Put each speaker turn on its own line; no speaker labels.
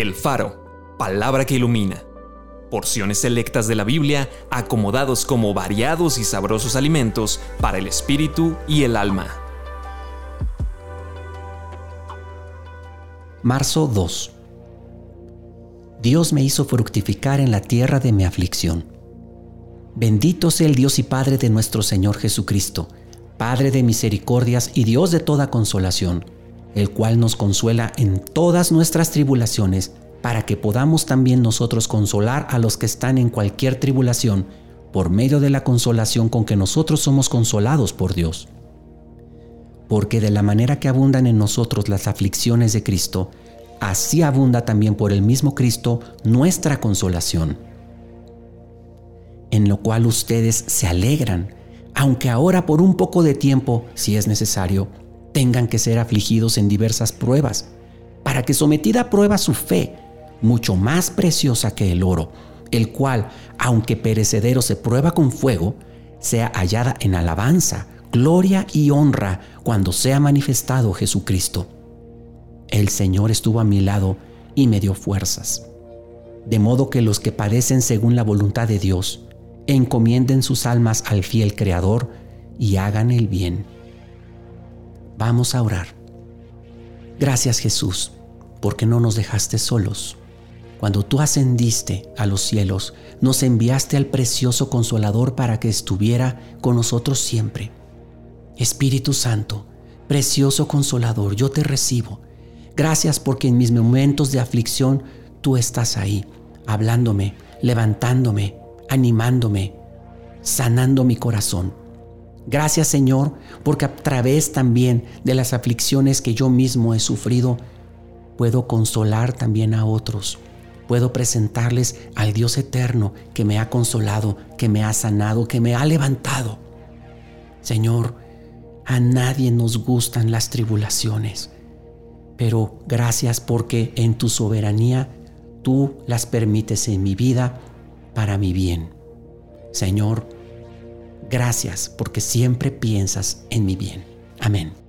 El Faro, palabra que ilumina. Porciones selectas de la Biblia acomodados como variados y sabrosos alimentos para el espíritu y el alma.
Marzo 2. Dios me hizo fructificar en la tierra de mi aflicción. Bendito sea el Dios y Padre de nuestro Señor Jesucristo, Padre de misericordias y Dios de toda consolación el cual nos consuela en todas nuestras tribulaciones, para que podamos también nosotros consolar a los que están en cualquier tribulación, por medio de la consolación con que nosotros somos consolados por Dios. Porque de la manera que abundan en nosotros las aflicciones de Cristo, así abunda también por el mismo Cristo nuestra consolación. En lo cual ustedes se alegran, aunque ahora por un poco de tiempo, si es necesario, tengan que ser afligidos en diversas pruebas, para que sometida a prueba su fe, mucho más preciosa que el oro, el cual, aunque perecedero se prueba con fuego, sea hallada en alabanza, gloria y honra cuando sea manifestado Jesucristo. El Señor estuvo a mi lado y me dio fuerzas. De modo que los que padecen según la voluntad de Dios, encomienden sus almas al fiel Creador y hagan el bien Vamos a orar. Gracias Jesús, porque no nos dejaste solos. Cuando tú ascendiste a los cielos, nos enviaste al precioso consolador para que estuviera con nosotros siempre. Espíritu Santo, precioso consolador, yo te recibo. Gracias porque en mis momentos de aflicción tú estás ahí, hablándome, levantándome, animándome, sanando mi corazón. Gracias Señor, porque a través también de las aflicciones que yo mismo he sufrido, puedo consolar también a otros. Puedo presentarles al Dios eterno que me ha consolado, que me ha sanado, que me ha levantado. Señor, a nadie nos gustan las tribulaciones, pero gracias porque en tu soberanía tú las permites en mi vida para mi bien. Señor, Gracias porque siempre piensas en mi bien. Amén.